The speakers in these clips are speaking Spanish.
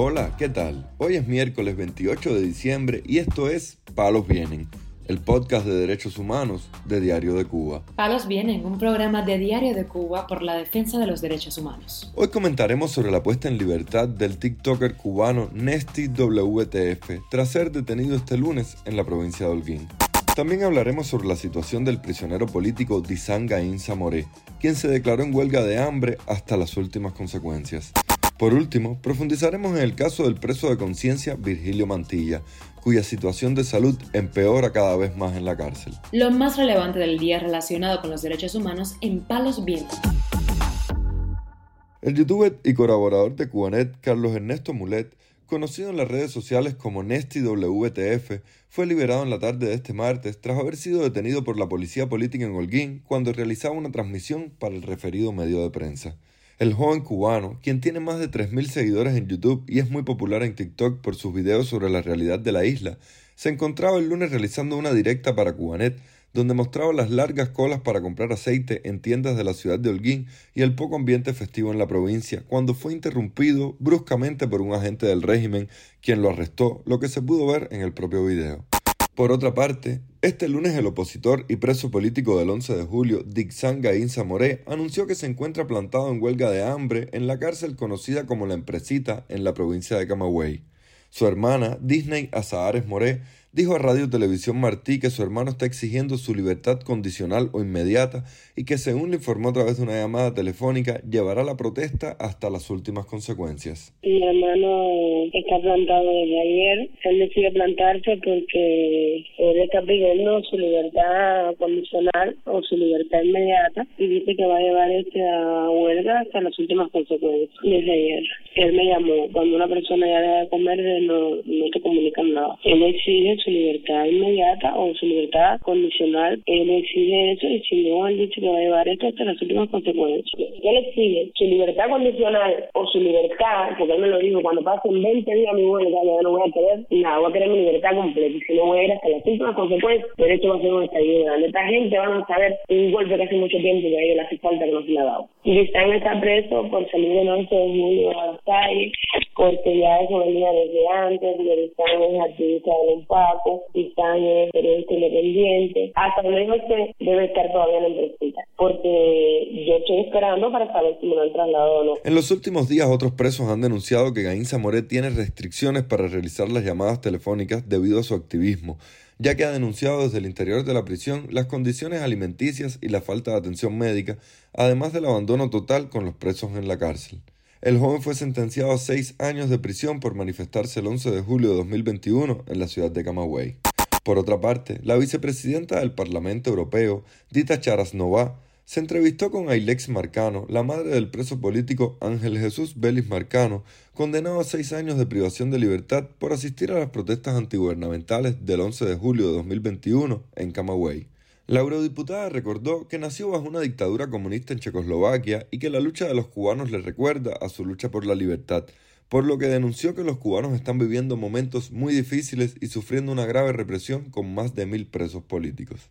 Hola, ¿qué tal? Hoy es miércoles 28 de diciembre y esto es Palos Vienen, el podcast de derechos humanos de Diario de Cuba. Palos Vienen, un programa de Diario de Cuba por la defensa de los derechos humanos. Hoy comentaremos sobre la puesta en libertad del TikToker cubano Nesty WTF tras ser detenido este lunes en la provincia de Holguín. También hablaremos sobre la situación del prisionero político Disanga Insa Moré, quien se declaró en huelga de hambre hasta las últimas consecuencias. Por último, profundizaremos en el caso del preso de conciencia Virgilio Mantilla, cuya situación de salud empeora cada vez más en la cárcel. Lo más relevante del día relacionado con los derechos humanos en Palos Vientos. El youtuber y colaborador de Cubanet, Carlos Ernesto Mulet, conocido en las redes sociales como Nesty WTF, fue liberado en la tarde de este martes tras haber sido detenido por la policía política en Holguín cuando realizaba una transmisión para el referido medio de prensa. El joven cubano, quien tiene más de 3.000 seguidores en YouTube y es muy popular en TikTok por sus videos sobre la realidad de la isla, se encontraba el lunes realizando una directa para Cubanet, donde mostraba las largas colas para comprar aceite en tiendas de la ciudad de Holguín y el poco ambiente festivo en la provincia, cuando fue interrumpido bruscamente por un agente del régimen, quien lo arrestó, lo que se pudo ver en el propio video. Por otra parte, este lunes el opositor y preso político del 11 de julio, Dixanga Insa Moré, anunció que se encuentra plantado en huelga de hambre en la cárcel conocida como La Empresita en la provincia de Camagüey. Su hermana, Disney Azahares Moré, dijo a Radio Televisión Martí que su hermano está exigiendo su libertad condicional o inmediata y que según le informó a través de una llamada telefónica llevará la protesta hasta las últimas consecuencias. Mi hermano está plantado desde ayer, él decide plantarse porque él está pidiendo su libertad condicional o su libertad inmediata y dice que va a llevar esta huelga hasta las últimas consecuencias desde ayer. Él me llamó, cuando una persona ya deja de comer no, no te comunican nada. Él exige su libertad inmediata o su libertad condicional. Él exige eso y si no, él dice que va a llevar esto hasta las últimas consecuencias. Él exige su libertad condicional o su libertad, porque él me lo dijo, cuando pasen 20 días mi huelga, yo no voy a querer nada, voy a querer mi libertad completa y si no voy a ir hasta las últimas consecuencias, pero esto va a ser un estallido grande. Esta gente van a saber un golpe que hace mucho tiempo que a ellos le hace falta que no se le ha dado. Y están está preso por salir de 11 de julio a las calles, porque ya eso venía desde antes, y están es activista del Paco, debe estar todavía en porque yo estoy esperando para saber si me han trasladado o no. En los últimos días otros presos han denunciado que Gaín Zamoré tiene restricciones para realizar las llamadas telefónicas debido a su activismo ya que ha denunciado desde el interior de la prisión las condiciones alimenticias y la falta de atención médica, además del abandono total con los presos en la cárcel. El joven fue sentenciado a seis años de prisión por manifestarse el 11 de julio de 2021 en la ciudad de Camagüey. Por otra parte, la vicepresidenta del Parlamento Europeo, Dita Charasnova, se entrevistó con Ailex Marcano, la madre del preso político Ángel Jesús Vélez Marcano, condenado a seis años de privación de libertad por asistir a las protestas antigubernamentales del 11 de julio de 2021 en Camagüey. La eurodiputada recordó que nació bajo una dictadura comunista en Checoslovaquia y que la lucha de los cubanos le recuerda a su lucha por la libertad, por lo que denunció que los cubanos están viviendo momentos muy difíciles y sufriendo una grave represión con más de mil presos políticos.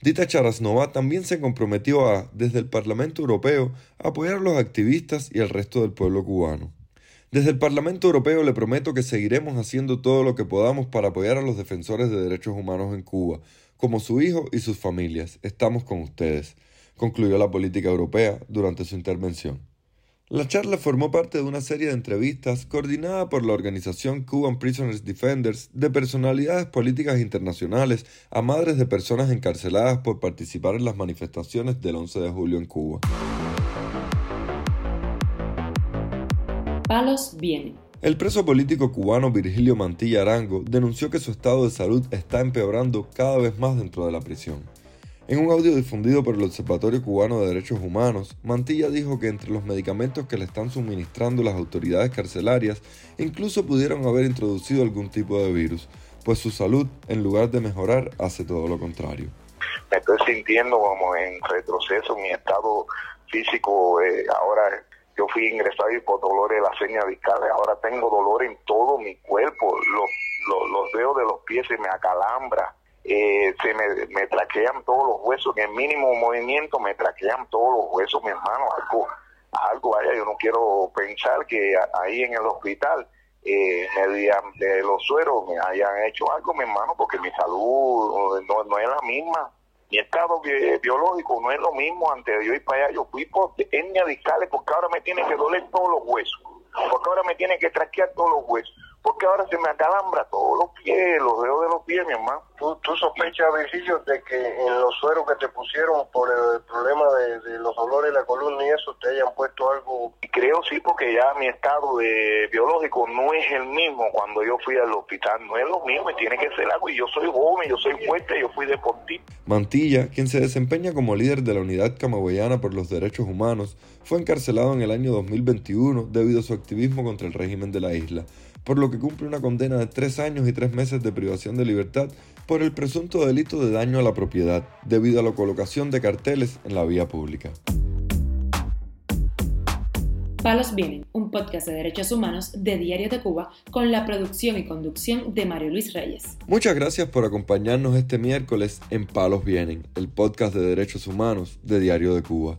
Dita Charasnova también se comprometió a, desde el Parlamento Europeo, apoyar a los activistas y al resto del pueblo cubano. Desde el Parlamento Europeo le prometo que seguiremos haciendo todo lo que podamos para apoyar a los defensores de derechos humanos en Cuba, como su hijo y sus familias. Estamos con ustedes, concluyó la política europea durante su intervención. La charla formó parte de una serie de entrevistas coordinada por la organización Cuban Prisoners Defenders de personalidades políticas internacionales a madres de personas encarceladas por participar en las manifestaciones del 11 de julio en Cuba. Palos viene. El preso político cubano Virgilio Mantilla Arango denunció que su estado de salud está empeorando cada vez más dentro de la prisión. En un audio difundido por el Observatorio Cubano de Derechos Humanos, Mantilla dijo que entre los medicamentos que le están suministrando las autoridades carcelarias incluso pudieron haber introducido algún tipo de virus, pues su salud, en lugar de mejorar, hace todo lo contrario. Me estoy sintiendo como en retroceso, mi estado físico eh, ahora yo fui ingresado y por dolores de la seña discales, ahora tengo dolor en todo mi cuerpo, los, los, los dedos de los pies se me acalambra eh, se me, me, traquean todos los huesos, en el mínimo movimiento me traquean todos los huesos, mi hermano, algo, algo vaya, yo no quiero pensar que ahí en el hospital eh, mediante los sueros me hayan hecho algo, mi hermano, porque mi salud no, no es la misma. Mi estado biológico no es lo mismo antes de yo ir para allá. Yo fui por etnia discales porque ahora me tiene que doler todos los huesos, porque ahora me tiene que traquear todos los huesos porque ahora se me acalambra todos los pies, los dedos de los pies, mi hermano. ¿Tú, tú sospechas, Virgilio, de que en los sueros que te pusieron por el problema de, los dolores de la columna y eso te hayan puesto algo? Creo sí, porque ya mi estado de biológico no es el mismo cuando yo fui al hospital, no es lo mismo, y tiene que ser algo, y yo soy joven, yo soy fuerte, yo fui deportista. Mantilla, quien se desempeña como líder de la Unidad Camagüeyana por los Derechos Humanos, fue encarcelado en el año 2021 debido a su activismo contra el régimen de la isla por lo que cumple una condena de tres años y tres meses de privación de libertad por el presunto delito de daño a la propiedad, debido a la colocación de carteles en la vía pública. Palos Vienen, un podcast de derechos humanos de Diario de Cuba con la producción y conducción de Mario Luis Reyes. Muchas gracias por acompañarnos este miércoles en Palos Vienen, el podcast de derechos humanos de Diario de Cuba.